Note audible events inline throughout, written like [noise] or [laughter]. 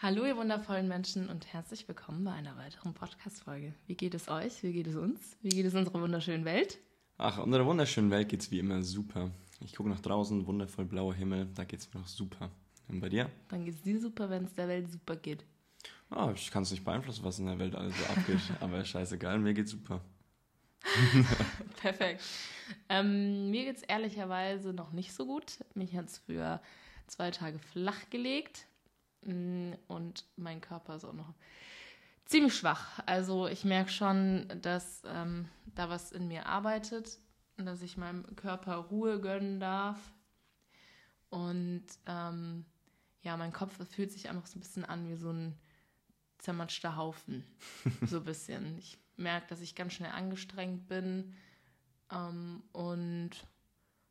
Hallo, ihr wundervollen Menschen und herzlich willkommen bei einer weiteren Podcast-Folge. Wie geht es euch? Wie geht es uns? Wie geht es unserer wunderschönen Welt? Ach, unserer wunderschönen Welt geht es wie immer super. Ich gucke nach draußen, wundervoll blauer Himmel, da geht es mir noch super. Und bei dir? Dann geht es dir super, wenn es der Welt super geht. Oh, ich kann es nicht beeinflussen, was in der Welt alles so abgeht, [laughs] aber scheißegal, mir geht's super. [laughs] Perfekt. Ähm, mir geht es ehrlicherweise noch nicht so gut. Mich hat es für zwei Tage flach gelegt. Mm, und mein Körper ist auch noch ziemlich schwach. Also ich merke schon, dass ähm, da was in mir arbeitet, dass ich meinem Körper Ruhe gönnen darf. Und ähm, ja, mein Kopf fühlt sich einfach so ein bisschen an wie so ein zermatschter Haufen. [laughs] so ein bisschen. Ich merke, dass ich ganz schnell angestrengt bin. Ähm, und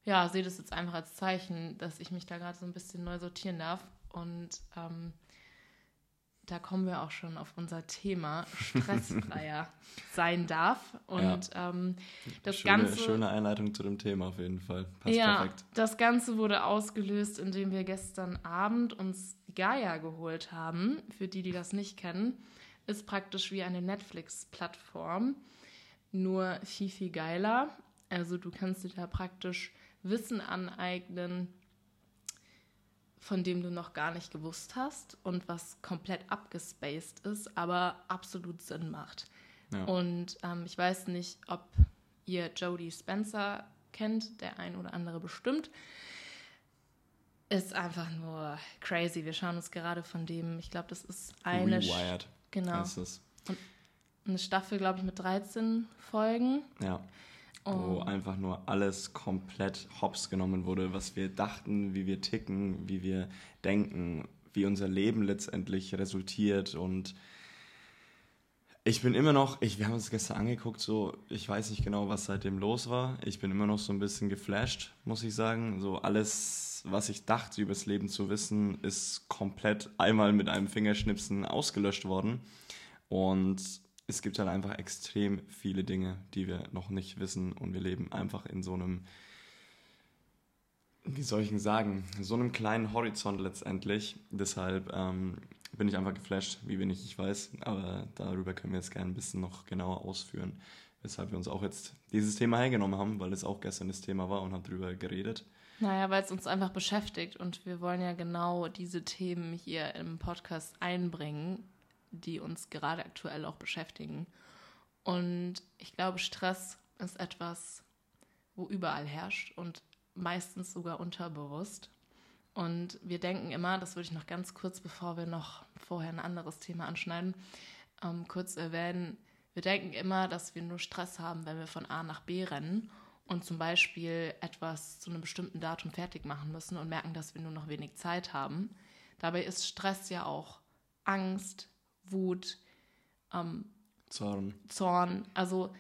ja, sehe das jetzt einfach als Zeichen, dass ich mich da gerade so ein bisschen neu sortieren darf. Und ähm, da kommen wir auch schon auf unser Thema stressfreier [laughs] sein darf. Und ja. ähm, das schöne, Ganze. Schöne Einleitung zu dem Thema auf jeden Fall. Passt ja, perfekt. Das Ganze wurde ausgelöst, indem wir gestern Abend uns Gaia geholt haben. Für die, die das nicht kennen, ist praktisch wie eine Netflix-Plattform, nur viel, viel geiler. Also du kannst dir da praktisch Wissen aneignen, von dem du noch gar nicht gewusst hast und was komplett abgespaced ist, aber absolut Sinn macht. Ja. Und ähm, ich weiß nicht, ob ihr Jodie Spencer kennt, der ein oder andere bestimmt. Ist einfach nur crazy. Wir schauen uns gerade von dem, ich glaube, das ist eine. Rewired. Genau. Und eine Staffel, glaube ich, mit 13 Folgen. Ja wo oh. einfach nur alles komplett hops genommen wurde, was wir dachten, wie wir ticken, wie wir denken, wie unser Leben letztendlich resultiert und ich bin immer noch, ich, wir haben uns gestern angeguckt, so, ich weiß nicht genau, was seitdem los war. Ich bin immer noch so ein bisschen geflasht, muss ich sagen. So alles, was ich dachte, über das Leben zu wissen, ist komplett einmal mit einem Fingerschnipsen ausgelöscht worden. Und es gibt halt einfach extrem viele Dinge, die wir noch nicht wissen und wir leben einfach in so einem, wie soll ich denn sagen, so einem kleinen Horizont letztendlich. Deshalb ähm, bin ich einfach geflasht, wie wenig ich weiß, aber darüber können wir jetzt gerne ein bisschen noch genauer ausführen, weshalb wir uns auch jetzt dieses Thema hergenommen haben, weil es auch gestern das Thema war und haben darüber geredet. Naja, weil es uns einfach beschäftigt und wir wollen ja genau diese Themen hier im Podcast einbringen die uns gerade aktuell auch beschäftigen. Und ich glaube, Stress ist etwas, wo überall herrscht und meistens sogar unterbewusst. Und wir denken immer, das würde ich noch ganz kurz, bevor wir noch vorher ein anderes Thema anschneiden, ähm, kurz erwähnen. Wir denken immer, dass wir nur Stress haben, wenn wir von A nach B rennen und zum Beispiel etwas zu einem bestimmten Datum fertig machen müssen und merken, dass wir nur noch wenig Zeit haben. Dabei ist Stress ja auch Angst, Wut, ähm, Zorn. Zorn. Also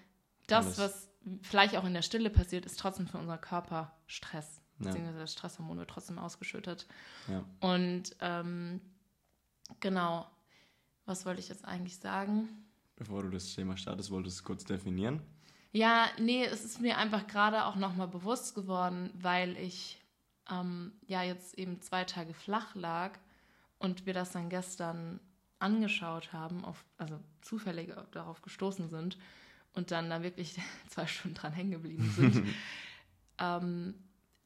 das, Alles. was vielleicht auch in der Stille passiert, ist trotzdem für unseren Körper Stress. Ja. Beziehungsweise das Stresshormon wird trotzdem ausgeschüttet. Ja. Und ähm, genau, was wollte ich jetzt eigentlich sagen? Bevor du das Thema startest, wolltest du es kurz definieren? Ja, nee, es ist mir einfach gerade auch nochmal bewusst geworden, weil ich ähm, ja jetzt eben zwei Tage flach lag und wir das dann gestern angeschaut haben, auf, also zufällig darauf gestoßen sind und dann da wirklich [laughs] zwei Stunden dran hängen geblieben sind, [laughs] ähm,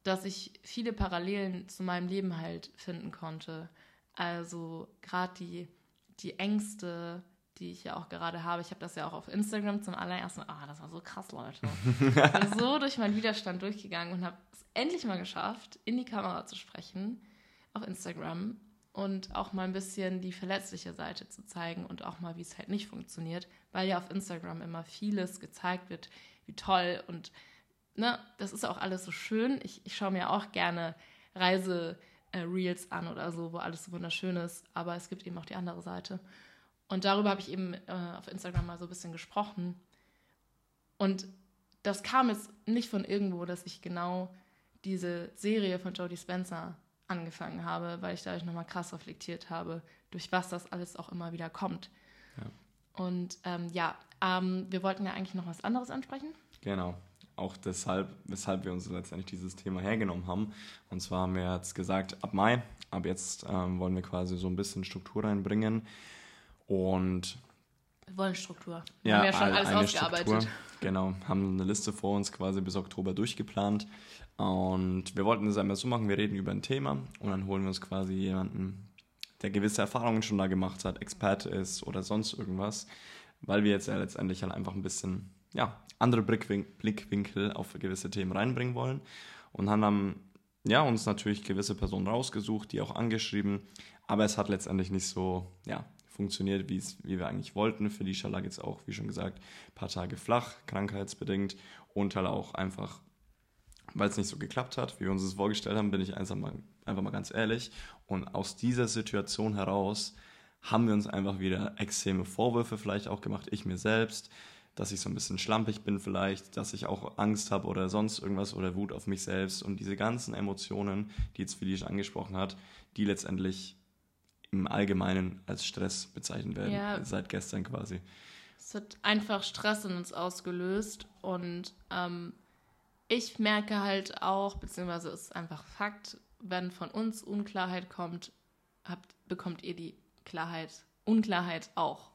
dass ich viele Parallelen zu meinem Leben halt finden konnte. Also gerade die, die Ängste, die ich ja auch gerade habe. Ich habe das ja auch auf Instagram zum allerersten Ah, das war so krass, Leute. ich bin [laughs] so durch meinen Widerstand durchgegangen und habe es endlich mal geschafft, in die Kamera zu sprechen auf Instagram und auch mal ein bisschen die verletzliche Seite zu zeigen und auch mal, wie es halt nicht funktioniert, weil ja auf Instagram immer vieles gezeigt wird, wie toll und ne, das ist auch alles so schön. Ich, ich schaue mir auch gerne Reise-Reels äh, an oder so, wo alles so wunderschön ist, aber es gibt eben auch die andere Seite. Und darüber habe ich eben äh, auf Instagram mal so ein bisschen gesprochen. Und das kam jetzt nicht von irgendwo, dass ich genau diese Serie von Jodie Spencer angefangen habe, weil ich dadurch nochmal krass reflektiert habe, durch was das alles auch immer wieder kommt. Ja. Und ähm, ja, ähm, wir wollten ja eigentlich noch was anderes ansprechen. Genau. auch deshalb, weshalb wir uns letztendlich dieses Thema hergenommen haben. Und zwar haben wir jetzt gesagt, ab Mai, ab jetzt ähm, wollen wir quasi so ein bisschen Struktur reinbringen. Und wir wollen Struktur. Wir ja, haben ja schon alles ausgearbeitet. Struktur, genau, haben eine Liste vor uns quasi bis Oktober durchgeplant. Und wir wollten das einmal so machen, wir reden über ein Thema und dann holen wir uns quasi jemanden, der gewisse Erfahrungen schon da gemacht hat, Experte ist oder sonst irgendwas, weil wir jetzt ja letztendlich halt einfach ein bisschen ja, andere Blickwinkel auf gewisse Themen reinbringen wollen und haben dann ja, uns natürlich gewisse Personen rausgesucht, die auch angeschrieben, aber es hat letztendlich nicht so ja, funktioniert, wie wir eigentlich wollten. Für die lag jetzt auch, wie schon gesagt, ein paar Tage flach, krankheitsbedingt und halt auch einfach, weil es nicht so geklappt hat, wie wir uns das vorgestellt haben, bin ich einfach mal, einfach mal ganz ehrlich. Und aus dieser Situation heraus haben wir uns einfach wieder extreme Vorwürfe vielleicht auch gemacht, ich mir selbst, dass ich so ein bisschen schlampig bin vielleicht, dass ich auch Angst habe oder sonst irgendwas oder Wut auf mich selbst und diese ganzen Emotionen, die jetzt Felice angesprochen hat, die letztendlich im Allgemeinen als Stress bezeichnet werden, ja. seit gestern quasi. Es hat einfach Stress in uns ausgelöst und ähm, ich merke halt auch, beziehungsweise es ist einfach Fakt, wenn von uns Unklarheit kommt, habt, bekommt ihr die Klarheit, Unklarheit auch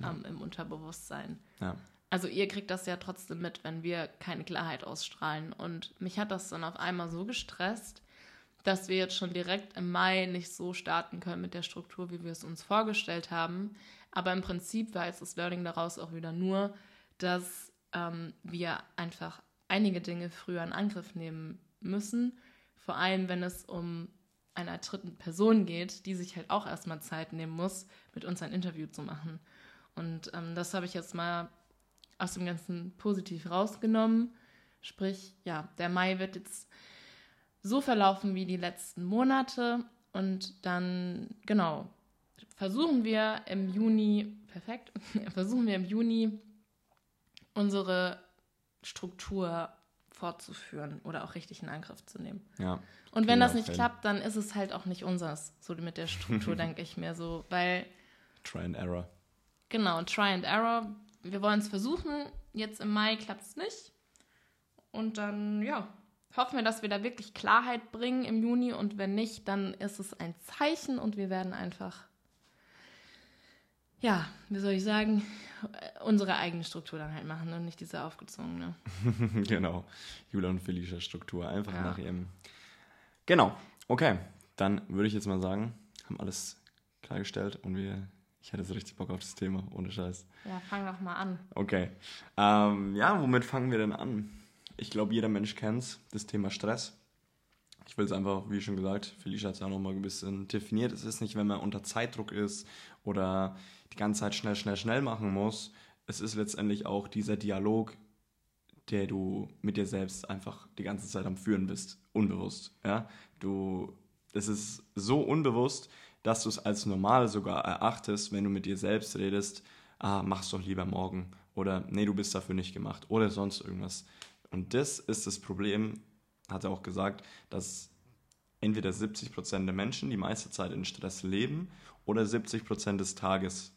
ja. ähm, im Unterbewusstsein. Ja. Also ihr kriegt das ja trotzdem mit, wenn wir keine Klarheit ausstrahlen. Und mich hat das dann auf einmal so gestresst, dass wir jetzt schon direkt im Mai nicht so starten können mit der Struktur, wie wir es uns vorgestellt haben. Aber im Prinzip war jetzt das Learning daraus auch wieder nur, dass ähm, wir einfach einige Dinge früher in Angriff nehmen müssen. Vor allem, wenn es um einer dritten Person geht, die sich halt auch erstmal Zeit nehmen muss, mit uns ein Interview zu machen. Und ähm, das habe ich jetzt mal aus dem Ganzen positiv rausgenommen. Sprich, ja, der Mai wird jetzt so verlaufen wie die letzten Monate und dann, genau, versuchen wir im Juni, perfekt, [laughs] versuchen wir im Juni unsere Struktur fortzuführen oder auch richtig in Angriff zu nehmen. Ja. Und wenn das nicht hin. klappt, dann ist es halt auch nicht unseres, so mit der Struktur, [laughs] denke ich mir so, weil. Try and Error. Genau, Try and Error wir wollen es versuchen. Jetzt im Mai klappt es nicht. Und dann, ja, hoffen wir, dass wir da wirklich Klarheit bringen im Juni. Und wenn nicht, dann ist es ein Zeichen und wir werden einfach, ja, wie soll ich sagen, unsere eigene Struktur dann halt machen und nicht diese aufgezwungene. [laughs] genau, Julia und Felicia Struktur, einfach ja. nach ihrem. Genau, okay, dann würde ich jetzt mal sagen, haben alles klargestellt und wir ich hätte so richtig Bock auf das Thema, ohne Scheiß. Ja, fang doch mal an. Okay. Ähm, ja, womit fangen wir denn an? Ich glaube, jeder Mensch kennt das Thema Stress. Ich will es einfach, wie schon gesagt, Felicia hat es ja noch mal ein bisschen definiert. Es ist nicht, wenn man unter Zeitdruck ist oder die ganze Zeit schnell, schnell, schnell machen muss. Es ist letztendlich auch dieser Dialog, der du mit dir selbst einfach die ganze Zeit am Führen bist. Unbewusst. Ja? Du, das ist so unbewusst, dass du es als normal sogar erachtest, wenn du mit dir selbst redest, ah, mach's doch lieber morgen oder nee, du bist dafür nicht gemacht oder sonst irgendwas. Und das ist das Problem, hat er auch gesagt, dass entweder 70% der Menschen die meiste Zeit in Stress leben oder 70% des Tages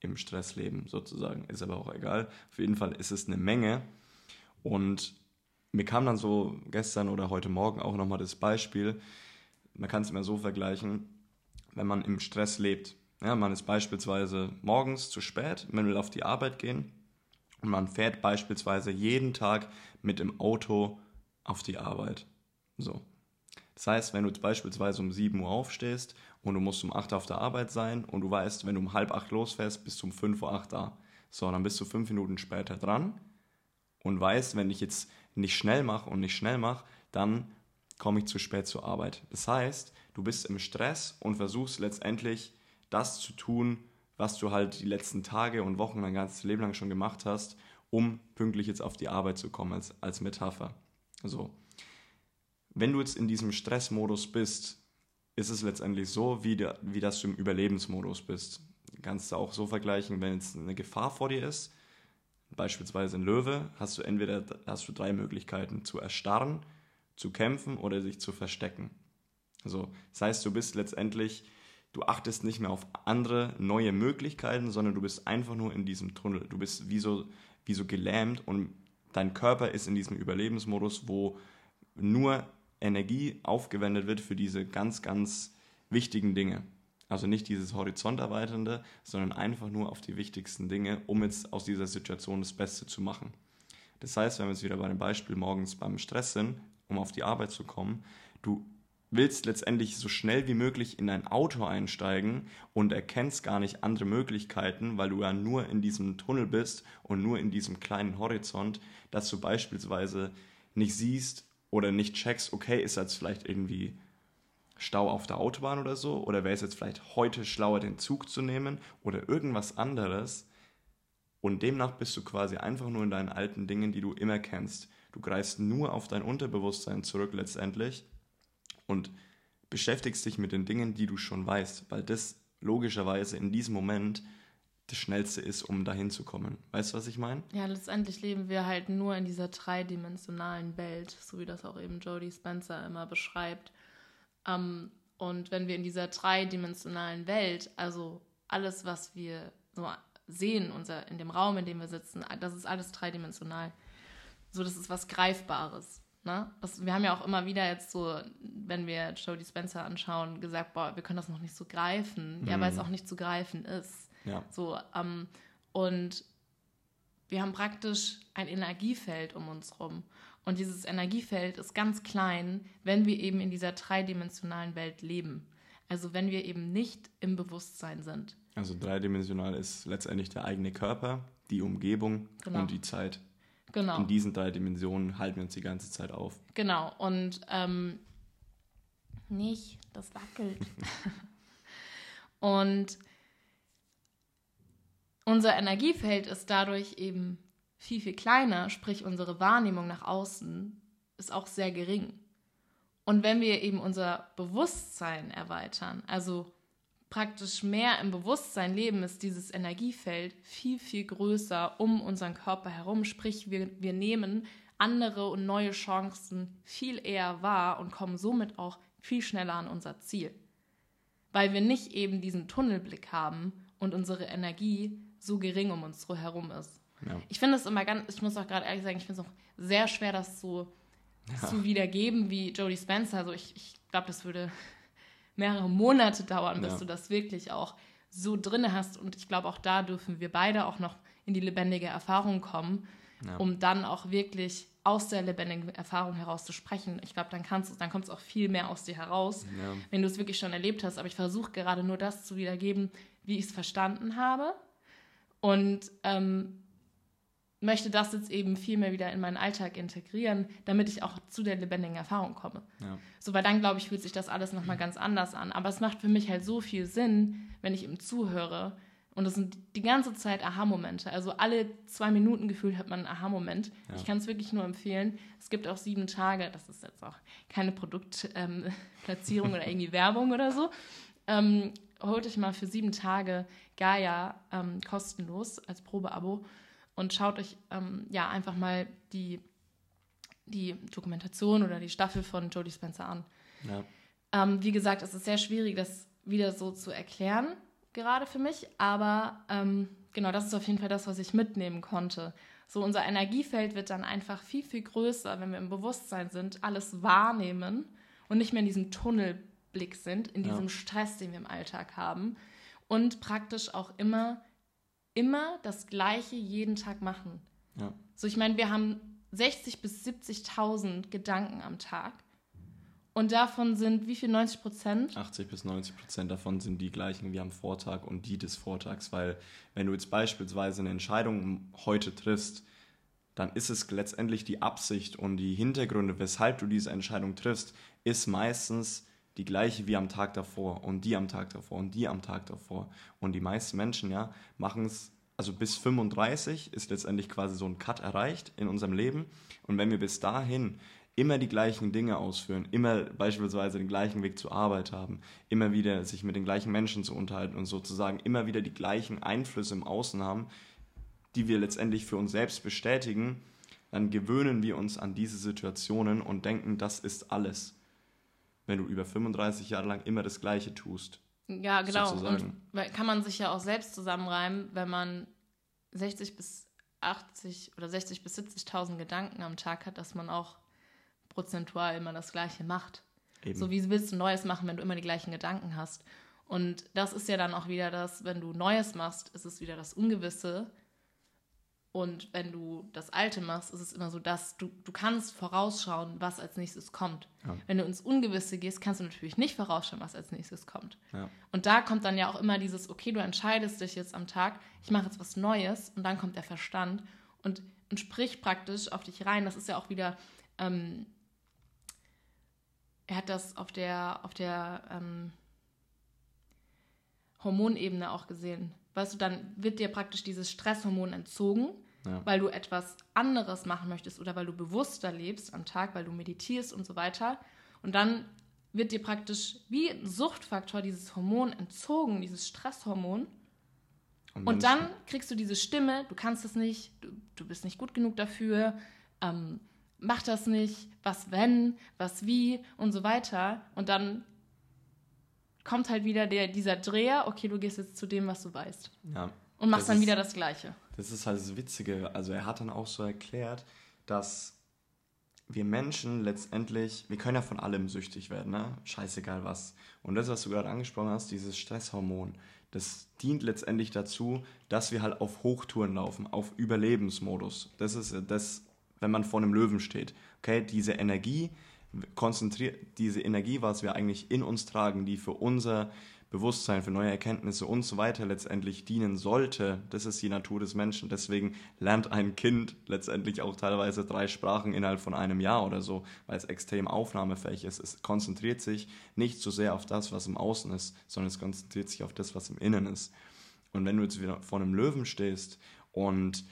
im Stress leben, sozusagen. Ist aber auch egal. Auf jeden Fall ist es eine Menge. Und mir kam dann so gestern oder heute Morgen auch nochmal das Beispiel, man kann es immer so vergleichen, wenn man im Stress lebt. Ja, man ist beispielsweise morgens zu spät, man will auf die Arbeit gehen und man fährt beispielsweise jeden Tag mit dem Auto auf die Arbeit. So. Das heißt, wenn du beispielsweise um 7 Uhr aufstehst und du musst um 8 Uhr auf der Arbeit sein und du weißt, wenn du um halb 8 losfährst, bist du um 5 Uhr 8 da. So, dann bist du 5 Minuten später dran und weißt, wenn ich jetzt nicht schnell mache und nicht schnell mache, dann komme ich zu spät zur Arbeit. Das heißt, du bist im Stress und versuchst letztendlich das zu tun, was du halt die letzten Tage und Wochen dein ganzes Leben lang schon gemacht hast, um pünktlich jetzt auf die Arbeit zu kommen, als, als Metapher. So. Wenn du jetzt in diesem Stressmodus bist, ist es letztendlich so, wie, der, wie dass du im Überlebensmodus bist. Du kannst du auch so vergleichen, wenn jetzt eine Gefahr vor dir ist, beispielsweise ein Löwe, hast du entweder hast du drei Möglichkeiten, zu erstarren, zu kämpfen oder sich zu verstecken. So, das heißt, du bist letztendlich, du achtest nicht mehr auf andere neue Möglichkeiten, sondern du bist einfach nur in diesem Tunnel. Du bist wie so, wie so gelähmt und dein Körper ist in diesem Überlebensmodus, wo nur Energie aufgewendet wird für diese ganz, ganz wichtigen Dinge. Also nicht dieses Horizonterweiternde, sondern einfach nur auf die wichtigsten Dinge, um jetzt aus dieser Situation das Beste zu machen. Das heißt, wenn wir jetzt wieder bei dem Beispiel morgens beim Stress sind, um auf die Arbeit zu kommen, du willst letztendlich so schnell wie möglich in ein Auto einsteigen und erkennst gar nicht andere Möglichkeiten, weil du ja nur in diesem Tunnel bist und nur in diesem kleinen Horizont, dass du beispielsweise nicht siehst oder nicht checkst, okay, ist jetzt vielleicht irgendwie Stau auf der Autobahn oder so, oder wäre es jetzt vielleicht heute schlauer, den Zug zu nehmen oder irgendwas anderes. Und demnach bist du quasi einfach nur in deinen alten Dingen, die du immer kennst. Du greifst nur auf dein Unterbewusstsein zurück letztendlich und beschäftigst dich mit den Dingen, die du schon weißt, weil das logischerweise in diesem Moment das Schnellste ist, um dahin zu kommen. Weißt du, was ich meine? Ja, letztendlich leben wir halt nur in dieser dreidimensionalen Welt, so wie das auch eben Jodie Spencer immer beschreibt. Ähm, und wenn wir in dieser dreidimensionalen Welt, also alles, was wir so sehen, unser, in dem Raum, in dem wir sitzen, das ist alles dreidimensional. So, das ist was Greifbares. Ne? Das, wir haben ja auch immer wieder jetzt so, wenn wir Jodie Spencer anschauen, gesagt, boah, wir können das noch nicht so greifen. Mhm. Ja, weil es auch nicht zu greifen ist. Ja. So, ähm, und wir haben praktisch ein Energiefeld um uns rum. Und dieses Energiefeld ist ganz klein, wenn wir eben in dieser dreidimensionalen Welt leben. Also wenn wir eben nicht im Bewusstsein sind. Also dreidimensional ist letztendlich der eigene Körper, die Umgebung genau. und die Zeit. Genau. In diesen drei Dimensionen halten wir uns die ganze Zeit auf. Genau. Und ähm, nicht, das wackelt. [laughs] und unser Energiefeld ist dadurch eben viel, viel kleiner, sprich unsere Wahrnehmung nach außen ist auch sehr gering. Und wenn wir eben unser Bewusstsein erweitern, also praktisch mehr im Bewusstsein leben, ist dieses Energiefeld viel, viel größer um unseren Körper herum. Sprich, wir, wir nehmen andere und neue Chancen viel eher wahr und kommen somit auch viel schneller an unser Ziel. Weil wir nicht eben diesen Tunnelblick haben und unsere Energie so gering um uns herum ist. Ja. Ich finde es immer ganz, ich muss auch gerade ehrlich sagen, ich finde es auch sehr schwer, das so ja. zu wiedergeben wie Jodie Spencer. Also ich, ich glaube, das würde mehrere Monate dauern, bis ja. du das wirklich auch so drin hast. Und ich glaube, auch da dürfen wir beide auch noch in die lebendige Erfahrung kommen, um dann auch wirklich aus der lebendigen Erfahrung heraus zu sprechen. Ich glaube, dann kannst dann kommt es auch viel mehr aus dir heraus, wenn du es wirklich schon erlebt hast. Aber ich versuche gerade nur das zu wiedergeben, wie ich es verstanden habe. Und ähm, möchte das jetzt eben viel mehr wieder in meinen Alltag integrieren, damit ich auch zu der lebendigen Erfahrung komme. Ja. So, weil dann, glaube ich, fühlt sich das alles nochmal ganz anders an. Aber es macht für mich halt so viel Sinn, wenn ich ihm zuhöre. Und das sind die ganze Zeit Aha-Momente. Also alle zwei Minuten gefühlt hat man einen Aha-Moment. Ja. Ich kann es wirklich nur empfehlen. Es gibt auch sieben Tage, das ist jetzt auch keine Produktplatzierung ähm, [laughs] oder irgendwie Werbung oder so. Ähm, holt euch mal für sieben Tage Gaia ähm, kostenlos als Probeabo und schaut euch ähm, ja einfach mal die, die Dokumentation oder die Staffel von Jodie Spencer an. Ja. Ähm, wie gesagt, es ist sehr schwierig, das wieder so zu erklären, gerade für mich, aber ähm, genau, das ist auf jeden Fall das, was ich mitnehmen konnte. So, unser Energiefeld wird dann einfach viel, viel größer, wenn wir im Bewusstsein sind, alles wahrnehmen und nicht mehr in diesem Tunnelblick sind, in diesem ja. Stress, den wir im Alltag haben und praktisch auch immer immer das Gleiche jeden Tag machen. Ja. So, ich meine, wir haben 60 bis 70.000 Gedanken am Tag. Und davon sind wie viel? 90 Prozent? 80 bis 90 Prozent davon sind die gleichen wie am Vortag und die des Vortags. Weil, wenn du jetzt beispielsweise eine Entscheidung heute triffst, dann ist es letztendlich die Absicht und die Hintergründe, weshalb du diese Entscheidung triffst, ist meistens die gleiche wie am Tag davor und die am Tag davor und die am Tag davor. Und die meisten Menschen, ja, machen es, also bis 35 ist letztendlich quasi so ein Cut erreicht in unserem Leben. Und wenn wir bis dahin immer die gleichen Dinge ausführen, immer beispielsweise den gleichen Weg zur Arbeit haben, immer wieder sich mit den gleichen Menschen zu unterhalten und sozusagen immer wieder die gleichen Einflüsse im Außen haben, die wir letztendlich für uns selbst bestätigen, dann gewöhnen wir uns an diese Situationen und denken, das ist alles wenn du über 35 Jahre lang immer das Gleiche tust. Ja, genau. Sozusagen. Und kann man sich ja auch selbst zusammenreimen, wenn man 60 bis 80 oder 60 bis 70.000 Gedanken am Tag hat, dass man auch prozentual immer das Gleiche macht. Eben. So wie willst du Neues machen, wenn du immer die gleichen Gedanken hast? Und das ist ja dann auch wieder das, wenn du Neues machst, ist es wieder das Ungewisse. Und wenn du das Alte machst, ist es immer so, dass du, du kannst vorausschauen, was als nächstes kommt. Ja. Wenn du ins Ungewisse gehst, kannst du natürlich nicht vorausschauen, was als nächstes kommt. Ja. Und da kommt dann ja auch immer dieses, okay, du entscheidest dich jetzt am Tag, ich mache jetzt was Neues und dann kommt der Verstand und, und spricht praktisch auf dich rein. Das ist ja auch wieder, ähm, er hat das auf der, auf der ähm, Hormonebene auch gesehen. Weißt du, dann wird dir praktisch dieses Stresshormon entzogen, ja. weil du etwas anderes machen möchtest oder weil du bewusster lebst am Tag, weil du meditierst und so weiter. Und dann wird dir praktisch wie ein Suchtfaktor dieses Hormon entzogen, dieses Stresshormon. Und, und dann kriegst du diese Stimme, du kannst es nicht, du, du bist nicht gut genug dafür, ähm, mach das nicht, was wenn, was wie und so weiter. Und dann kommt halt wieder der, dieser Dreher, okay, du gehst jetzt zu dem, was du weißt. Ja. Und machst dann wieder das Gleiche. Das ist halt das Witzige. Also er hat dann auch so erklärt, dass wir Menschen letztendlich, wir können ja von allem süchtig werden, ne? Scheißegal was. Und das, was du gerade angesprochen hast, dieses Stresshormon, das dient letztendlich dazu, dass wir halt auf Hochtouren laufen, auf Überlebensmodus. Das ist das, wenn man vor einem Löwen steht. Okay, diese Energie, konzentriert diese Energie, was wir eigentlich in uns tragen, die für unser Bewusstsein, für neue Erkenntnisse und so weiter letztendlich dienen sollte, das ist die Natur des Menschen. Deswegen lernt ein Kind letztendlich auch teilweise drei Sprachen innerhalb von einem Jahr oder so, weil es extrem aufnahmefähig ist. Es konzentriert sich nicht so sehr auf das, was im Außen ist, sondern es konzentriert sich auf das, was im Innen ist. Und wenn du jetzt wieder vor einem Löwen stehst und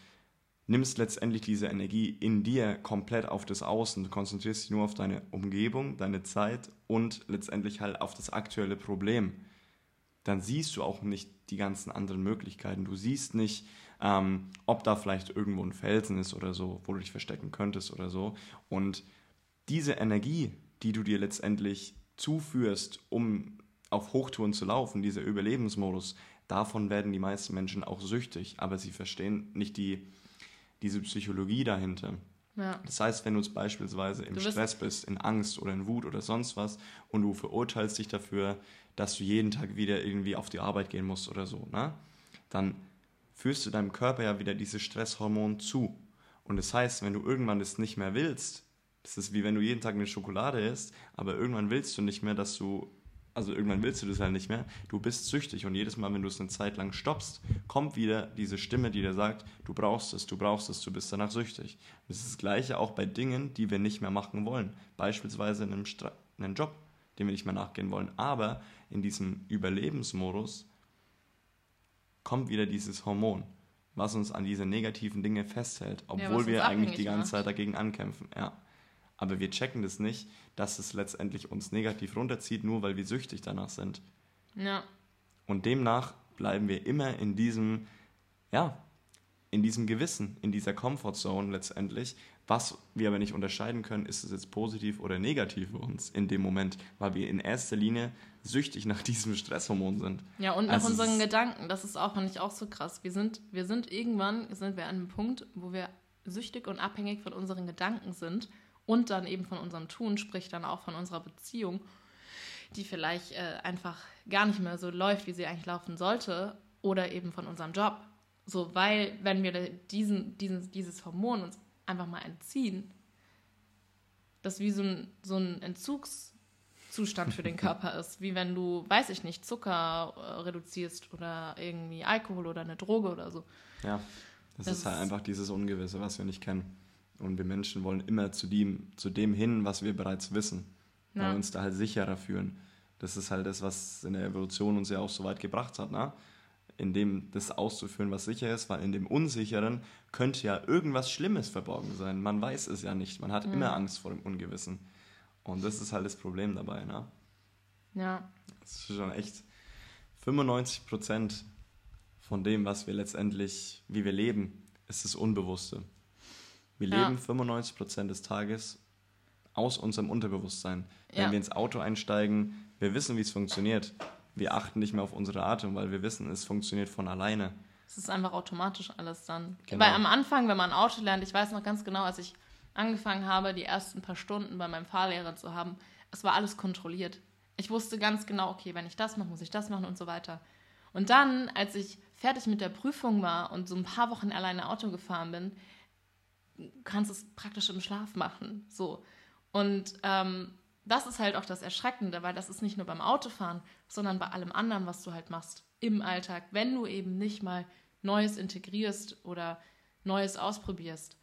nimmst letztendlich diese Energie in dir komplett auf das Außen. Du konzentrierst dich nur auf deine Umgebung, deine Zeit und letztendlich halt auf das aktuelle Problem. Dann siehst du auch nicht die ganzen anderen Möglichkeiten. Du siehst nicht, ähm, ob da vielleicht irgendwo ein Felsen ist oder so, wo du dich verstecken könntest oder so. Und diese Energie, die du dir letztendlich zuführst, um auf Hochtouren zu laufen, dieser Überlebensmodus, davon werden die meisten Menschen auch süchtig, aber sie verstehen nicht die, diese Psychologie dahinter. Ja. Das heißt, wenn du jetzt beispielsweise im Stress bist, in Angst oder in Wut oder sonst was und du verurteilst dich dafür, dass du jeden Tag wieder irgendwie auf die Arbeit gehen musst oder so, ne? dann führst du deinem Körper ja wieder dieses Stresshormon zu. Und das heißt, wenn du irgendwann das nicht mehr willst, das ist wie wenn du jeden Tag eine Schokolade isst, aber irgendwann willst du nicht mehr, dass du also irgendwann willst du das halt nicht mehr. Du bist süchtig und jedes Mal, wenn du es eine Zeit lang stoppst, kommt wieder diese Stimme, die dir sagt, du brauchst es, du brauchst es, du bist danach süchtig. das ist das Gleiche auch bei Dingen, die wir nicht mehr machen wollen. Beispielsweise in einem, Stra in einem Job, dem wir nicht mehr nachgehen wollen. Aber in diesem Überlebensmodus kommt wieder dieses Hormon, was uns an diese negativen Dinge festhält, obwohl ja, wir eigentlich die ganze macht. Zeit dagegen ankämpfen. Ja. Aber wir checken das nicht, dass es letztendlich uns negativ runterzieht, nur weil wir süchtig danach sind. Ja. Und demnach bleiben wir immer in diesem, ja, in diesem Gewissen, in dieser Comfortzone letztendlich. Was wir aber nicht unterscheiden können, ist es jetzt positiv oder negativ für uns in dem Moment, weil wir in erster Linie süchtig nach diesem Stresshormon sind. Ja, und nach also unseren Gedanken. Das ist auch, fand ich auch so krass. Wir sind, wir sind irgendwann, sind wir an einem Punkt, wo wir süchtig und abhängig von unseren Gedanken sind und dann eben von unserem Tun, sprich dann auch von unserer Beziehung, die vielleicht äh, einfach gar nicht mehr so läuft, wie sie eigentlich laufen sollte, oder eben von unserem Job. So, weil, wenn wir diesen, diesen, dieses Hormon uns einfach mal entziehen, das wie so ein, so ein Entzugszustand für den [laughs] Körper ist. Wie wenn du, weiß ich nicht, Zucker äh, reduzierst oder irgendwie Alkohol oder eine Droge oder so. Ja, das, das ist halt einfach dieses Ungewisse, was wir nicht kennen. Und wir Menschen wollen immer zu dem, zu dem hin, was wir bereits wissen. Ja. Weil wir uns da halt sicherer fühlen. Das ist halt das, was in der Evolution uns ja auch so weit gebracht hat, ne? In dem das auszuführen, was sicher ist, weil in dem Unsicheren könnte ja irgendwas Schlimmes verborgen sein. Man weiß es ja nicht. Man hat mhm. immer Angst vor dem Ungewissen. Und das ist halt das Problem dabei. Ne? Ja. Das ist schon echt 95 Prozent von dem, was wir letztendlich, wie wir leben, ist das Unbewusste. Wir ja. leben 95% des Tages aus unserem Unterbewusstsein. Wenn ja. wir ins Auto einsteigen, wir wissen, wie es funktioniert. Wir achten nicht mehr auf unsere Atem, weil wir wissen, es funktioniert von alleine. Es ist einfach automatisch alles dann. Genau. Weil am Anfang, wenn man Auto lernt, ich weiß noch ganz genau, als ich angefangen habe, die ersten paar Stunden bei meinem Fahrlehrer zu haben, es war alles kontrolliert. Ich wusste ganz genau, okay, wenn ich das mache, muss ich das machen und so weiter. Und dann, als ich fertig mit der Prüfung war und so ein paar Wochen alleine Auto gefahren bin, kannst du es praktisch im Schlaf machen. So. Und ähm, das ist halt auch das Erschreckende, weil das ist nicht nur beim Autofahren, sondern bei allem anderen, was du halt machst im Alltag, wenn du eben nicht mal Neues integrierst oder Neues ausprobierst.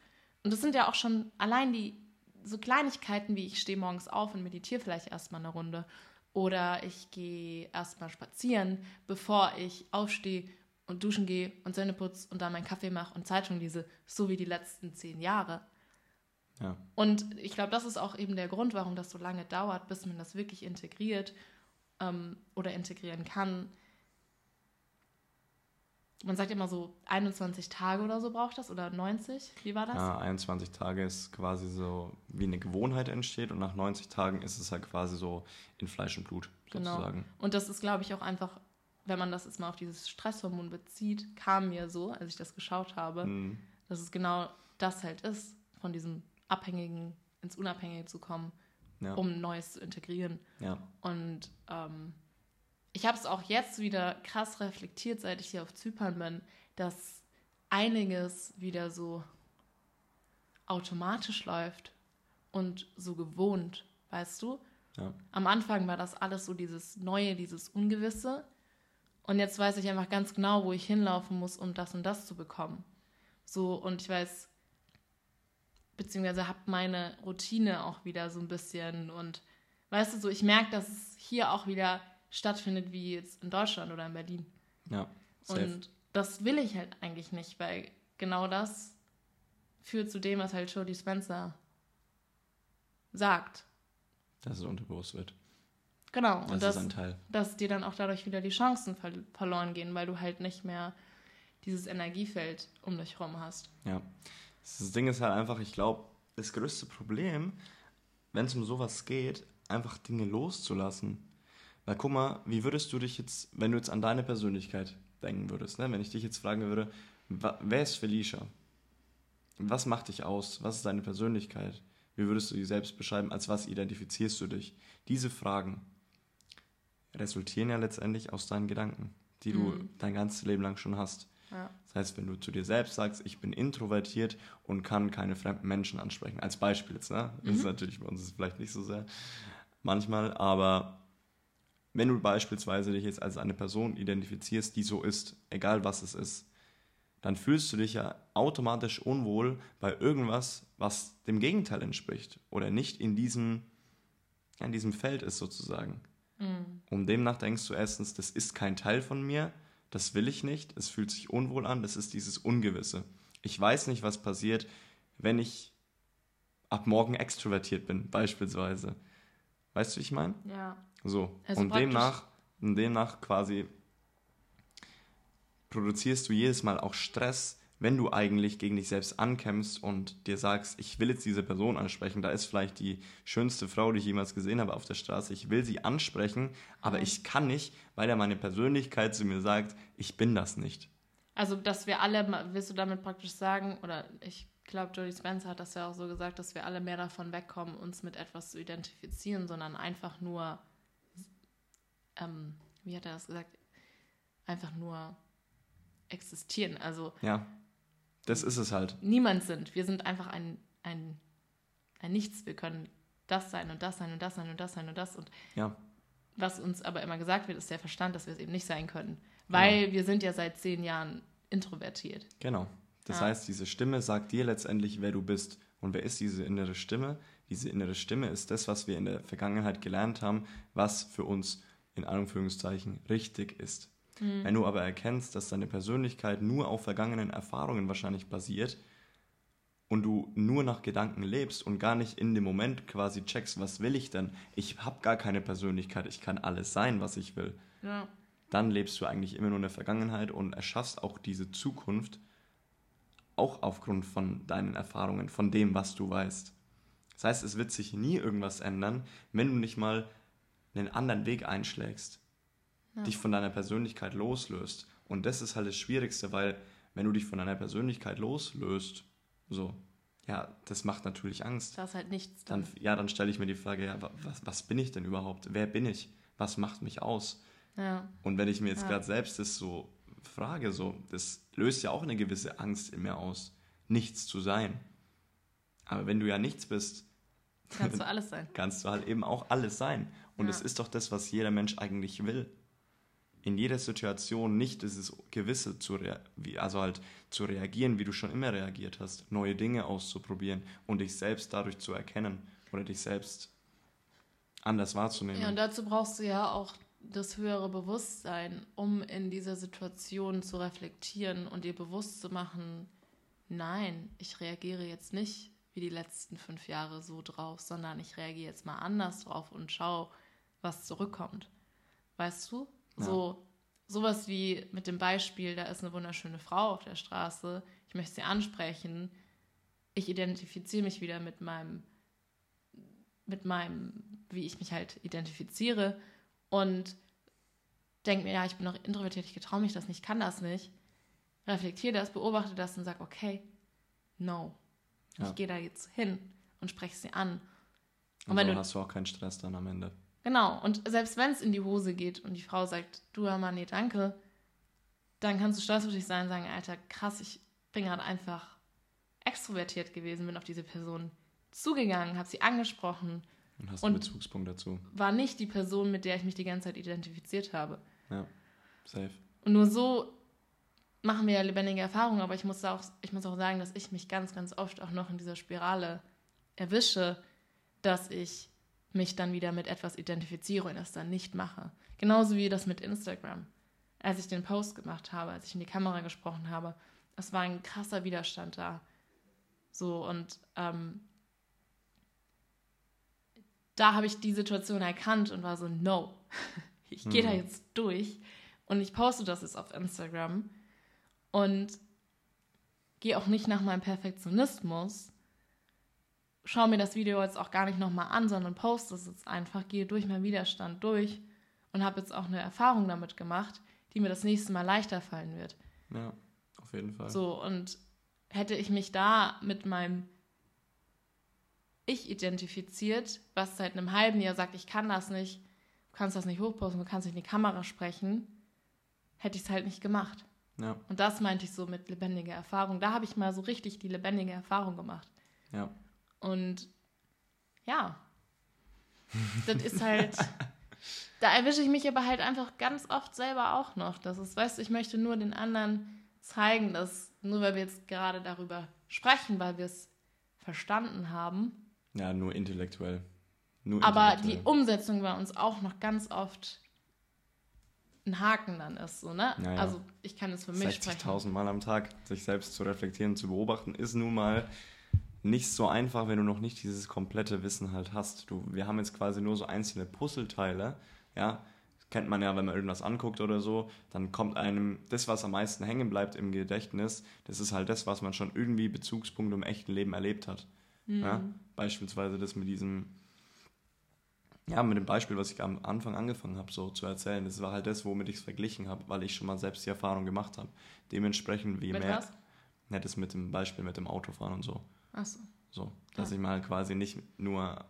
Und das sind ja auch schon allein die so Kleinigkeiten wie ich stehe morgens auf und meditiere vielleicht erstmal eine Runde oder ich gehe erstmal spazieren, bevor ich aufstehe und duschen gehe und Zähne putze und dann meinen Kaffee mache und Zeitung lese, so wie die letzten zehn Jahre. Ja. Und ich glaube, das ist auch eben der Grund, warum das so lange dauert, bis man das wirklich integriert ähm, oder integrieren kann. Man sagt immer so 21 Tage oder so braucht das oder 90. Wie war das? Ja, 21 Tage ist quasi so, wie eine Gewohnheit entsteht und nach 90 Tagen ist es halt quasi so in Fleisch und Blut genau. sozusagen. Genau. Und das ist, glaube ich, auch einfach, wenn man das jetzt mal auf dieses Stresshormon bezieht, kam mir so, als ich das geschaut habe, mhm. dass es genau das halt ist, von diesem Abhängigen ins Unabhängige zu kommen, ja. um Neues zu integrieren. Ja. Und ähm, ich habe es auch jetzt wieder krass reflektiert, seit ich hier auf Zypern bin, dass einiges wieder so automatisch läuft und so gewohnt, weißt du? Ja. Am Anfang war das alles so dieses Neue, dieses Ungewisse. Und jetzt weiß ich einfach ganz genau, wo ich hinlaufen muss, um das und das zu bekommen. So, und ich weiß, beziehungsweise habe meine Routine auch wieder so ein bisschen und weißt du so, ich merke, dass es hier auch wieder stattfindet wie jetzt in Deutschland oder in Berlin. Ja. Safe. Und das will ich halt eigentlich nicht, weil genau das führt zu dem, was halt Jodie Spencer sagt. Dass es unterbewusst wird. Genau. Das und das, ist ein Teil. Dass dir dann auch dadurch wieder die Chancen ver verloren gehen, weil du halt nicht mehr dieses Energiefeld um dich herum hast. Ja. Das Ding ist halt einfach, ich glaube, das größte Problem, wenn es um sowas geht, einfach Dinge loszulassen. Weil guck mal, wie würdest du dich jetzt, wenn du jetzt an deine Persönlichkeit denken würdest, ne? wenn ich dich jetzt fragen würde, wer ist Felicia? Was macht dich aus? Was ist deine Persönlichkeit? Wie würdest du dich selbst beschreiben? Als was identifizierst du dich? Diese Fragen resultieren ja letztendlich aus deinen Gedanken, die du mhm. dein ganzes Leben lang schon hast. Ja. Das heißt, wenn du zu dir selbst sagst, ich bin introvertiert und kann keine fremden Menschen ansprechen, als Beispiel jetzt, ne? Das mhm. ist natürlich bei uns vielleicht nicht so sehr manchmal, aber wenn du beispielsweise dich jetzt als eine Person identifizierst, die so ist, egal was es ist, dann fühlst du dich ja automatisch unwohl bei irgendwas, was dem Gegenteil entspricht oder nicht in diesem, in diesem Feld ist sozusagen. Mhm. Und demnach denkst du erstens, das ist kein Teil von mir, das will ich nicht, es fühlt sich unwohl an, das ist dieses Ungewisse. Ich weiß nicht, was passiert, wenn ich ab morgen extrovertiert bin, beispielsweise. Weißt du, wie ich meine? Ja. So. Also und demnach, und demnach quasi produzierst du jedes Mal auch Stress, wenn du eigentlich gegen dich selbst ankämpfst und dir sagst, ich will jetzt diese Person ansprechen, da ist vielleicht die schönste Frau, die ich jemals gesehen habe auf der Straße, ich will sie ansprechen, aber mhm. ich kann nicht, weil ja meine Persönlichkeit zu mir sagt, ich bin das nicht. Also, dass wir alle, willst du damit praktisch sagen, oder ich glaube, Jodie Spencer hat das ja auch so gesagt, dass wir alle mehr davon wegkommen, uns mit etwas zu identifizieren, sondern einfach nur, ähm, wie hat er das gesagt, einfach nur existieren. Also ja. Das ist es halt. Niemand sind. Wir sind einfach ein, ein, ein Nichts. Wir können das sein und das sein und das sein und das sein und das. Und ja. was uns aber immer gesagt wird, ist der Verstand, dass wir es eben nicht sein können. Weil genau. wir sind ja seit zehn Jahren introvertiert. Genau. Das ja. heißt, diese Stimme sagt dir letztendlich, wer du bist. Und wer ist diese innere Stimme? Diese innere Stimme ist das, was wir in der Vergangenheit gelernt haben, was für uns in Anführungszeichen richtig ist. Mhm. Wenn du aber erkennst, dass deine Persönlichkeit nur auf vergangenen Erfahrungen wahrscheinlich basiert und du nur nach Gedanken lebst und gar nicht in dem Moment quasi checkst, was will ich denn? Ich habe gar keine Persönlichkeit, ich kann alles sein, was ich will. Ja. Dann lebst du eigentlich immer nur in der Vergangenheit und erschaffst auch diese Zukunft auch aufgrund von deinen Erfahrungen, von dem, was du weißt. Das heißt, es wird sich nie irgendwas ändern, wenn du nicht mal einen anderen Weg einschlägst. Ja. dich von deiner Persönlichkeit loslöst. Und das ist halt das Schwierigste, weil wenn du dich von deiner Persönlichkeit loslöst, so, ja, das macht natürlich Angst. Da ist halt nichts dann. dann ja, dann stelle ich mir die Frage, ja, was, was bin ich denn überhaupt? Wer bin ich? Was macht mich aus? Ja. Und wenn ich mir jetzt ja. gerade selbst das so frage, so, das löst ja auch eine gewisse Angst in mir aus, nichts zu sein. Aber wenn du ja nichts bist, kannst du [laughs] alles sein. Kannst du halt eben auch alles sein. Und es ist doch das, was jeder Mensch eigentlich will. In jeder Situation nicht dieses Gewisse zu, also halt zu reagieren, wie du schon immer reagiert hast, neue Dinge auszuprobieren und dich selbst dadurch zu erkennen oder dich selbst anders wahrzunehmen. Ja, und dazu brauchst du ja auch das höhere Bewusstsein, um in dieser Situation zu reflektieren und dir bewusst zu machen, nein, ich reagiere jetzt nicht wie die letzten fünf Jahre so drauf, sondern ich reagiere jetzt mal anders drauf und schaue, was zurückkommt. Weißt du? Ja. So sowas wie mit dem Beispiel, da ist eine wunderschöne Frau auf der Straße, ich möchte sie ansprechen. Ich identifiziere mich wieder mit meinem mit meinem, wie ich mich halt identifiziere und denke mir, ja, ich bin noch introvertiert, ich getraue mich das nicht, kann das nicht. Reflektiere das, beobachte das und sage, okay, no. Ja. Ich gehe da jetzt hin und spreche sie an. Und, und so du, hast du auch keinen Stress dann am Ende. Genau, und selbst wenn es in die Hose geht und die Frau sagt, du Mann, nee, danke, dann kannst du stolz auf dich sein und sagen, Alter, krass, ich bin gerade einfach extrovertiert gewesen, bin auf diese Person zugegangen, habe sie angesprochen. Und hast einen Bezugspunkt dazu. War nicht die Person, mit der ich mich die ganze Zeit identifiziert habe. Ja, safe. Und nur so machen wir ja lebendige Erfahrungen, aber ich muss, auch, ich muss auch sagen, dass ich mich ganz, ganz oft auch noch in dieser Spirale erwische, dass ich mich dann wieder mit etwas identifiziere und das dann nicht mache. Genauso wie das mit Instagram. Als ich den Post gemacht habe, als ich in die Kamera gesprochen habe, es war ein krasser Widerstand da. So, und ähm, da habe ich die Situation erkannt und war so, no, [laughs] ich gehe mhm. da jetzt durch und ich poste das jetzt auf Instagram und gehe auch nicht nach meinem Perfektionismus, schaue mir das Video jetzt auch gar nicht nochmal an, sondern poste es jetzt einfach, gehe durch meinen Widerstand durch und habe jetzt auch eine Erfahrung damit gemacht, die mir das nächste Mal leichter fallen wird. Ja, auf jeden Fall. So, und hätte ich mich da mit meinem Ich identifiziert, was seit einem halben Jahr sagt, ich kann das nicht, du kannst das nicht hochposten, du kannst nicht in die Kamera sprechen, hätte ich es halt nicht gemacht. Ja. Und das meinte ich so mit lebendiger Erfahrung. Da habe ich mal so richtig die lebendige Erfahrung gemacht. Ja. Und ja, das ist halt, da erwische ich mich aber halt einfach ganz oft selber auch noch. Das ist, weißt du, ich möchte nur den anderen zeigen, dass nur weil wir jetzt gerade darüber sprechen, weil wir es verstanden haben. Ja, nur intellektuell. Nur aber intellektuell. die Umsetzung bei uns auch noch ganz oft ein Haken dann ist. So, ne? Ja, ja. Also ich kann es für mich 60 sprechen. 60.000 Mal am Tag sich selbst zu reflektieren, zu beobachten, ist nun mal nicht so einfach, wenn du noch nicht dieses komplette Wissen halt hast. Du, wir haben jetzt quasi nur so einzelne Puzzleteile, ja, kennt man ja, wenn man irgendwas anguckt oder so, dann kommt einem das, was am meisten hängen bleibt im Gedächtnis, das ist halt das, was man schon irgendwie Bezugspunkt im echten Leben erlebt hat. Mhm. Ja? Beispielsweise das mit diesem, ja, mit dem Beispiel, was ich am Anfang angefangen habe, so zu erzählen, das war halt das, womit ich es verglichen habe, weil ich schon mal selbst die Erfahrung gemacht habe. Dementsprechend, wie mit mehr. Was? Ja, das mit dem Beispiel mit dem Autofahren und so. Ach so. So, dass ja. ich mal quasi nicht nur,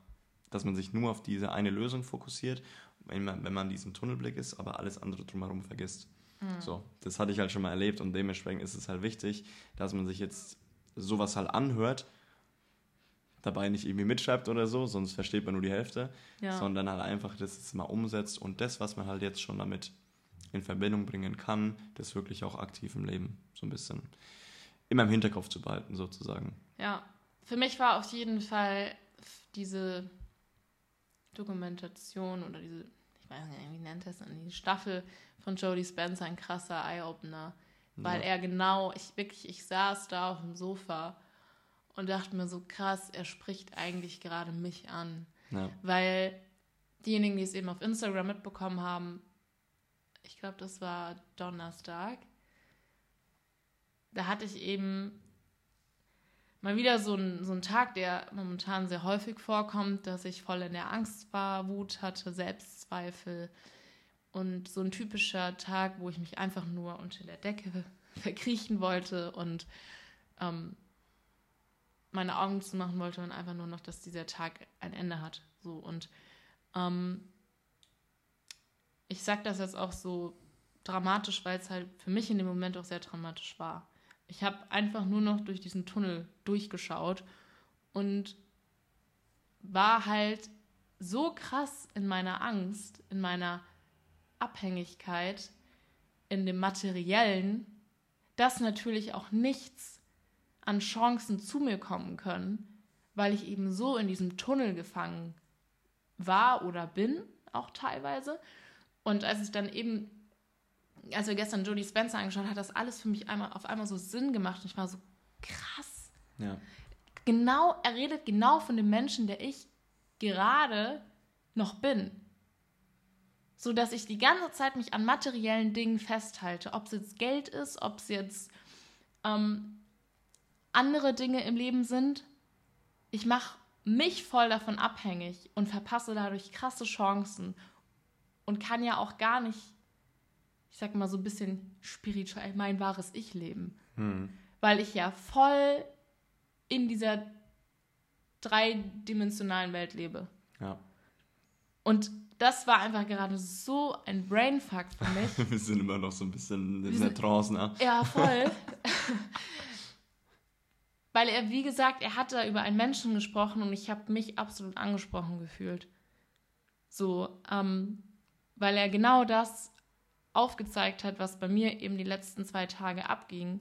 dass man sich nur auf diese eine Lösung fokussiert, wenn man, wenn man diesen Tunnelblick ist, aber alles andere drumherum vergisst. Mhm. So, das hatte ich halt schon mal erlebt und dementsprechend ist es halt wichtig, dass man sich jetzt sowas halt anhört, dabei nicht irgendwie mitschreibt oder so, sonst versteht man nur die Hälfte, ja. sondern halt einfach das mal umsetzt und das, was man halt jetzt schon damit in Verbindung bringen kann, das wirklich auch aktiv im Leben so ein bisschen immer im Hinterkopf zu behalten, sozusagen. Ja, für mich war auf jeden Fall diese Dokumentation oder diese, ich weiß nicht, wie nennt das, die Staffel von Jodie Spencer ein krasser Eye-Opener, weil ja. er genau, ich wirklich, ich saß da auf dem Sofa und dachte mir so krass, er spricht eigentlich gerade mich an, ja. weil diejenigen, die es eben auf Instagram mitbekommen haben, ich glaube, das war Donnerstag, da hatte ich eben mal wieder so ein, so ein Tag, der momentan sehr häufig vorkommt, dass ich voll in der Angst war, Wut hatte, Selbstzweifel Und so ein typischer Tag, wo ich mich einfach nur unter der Decke [laughs] verkriechen wollte und ähm, meine Augen zu machen wollte und einfach nur noch, dass dieser Tag ein Ende hat. So und ähm, ich sage das jetzt auch so dramatisch, weil es halt für mich in dem Moment auch sehr dramatisch war. Ich habe einfach nur noch durch diesen Tunnel durchgeschaut und war halt so krass in meiner Angst, in meiner Abhängigkeit, in dem Materiellen, dass natürlich auch nichts an Chancen zu mir kommen können, weil ich eben so in diesem Tunnel gefangen war oder bin, auch teilweise. Und als ich dann eben, als wir gestern Jodie Spencer angeschaut hat das alles für mich einmal auf einmal so Sinn gemacht und ich war so krass. Ja. Genau, er redet genau von dem Menschen, der ich gerade noch bin. So dass ich die ganze Zeit mich an materiellen Dingen festhalte. Ob es jetzt Geld ist, ob es jetzt ähm, andere Dinge im Leben sind. Ich mache mich voll davon abhängig und verpasse dadurch krasse Chancen und kann ja auch gar nicht, ich sag mal so ein bisschen spirituell mein wahres Ich leben. Hm. Weil ich ja voll in dieser dreidimensionalen Welt lebe. Ja. Und das war einfach gerade so ein Brainfuck für [laughs] mich. Wir sind immer noch so ein bisschen in der Trance, ne? Ja, voll. [laughs] [laughs] Weil er, wie gesagt, er hat da über einen Menschen gesprochen und ich habe mich absolut angesprochen gefühlt. So, ähm, weil er genau das aufgezeigt hat, was bei mir eben die letzten zwei Tage abging.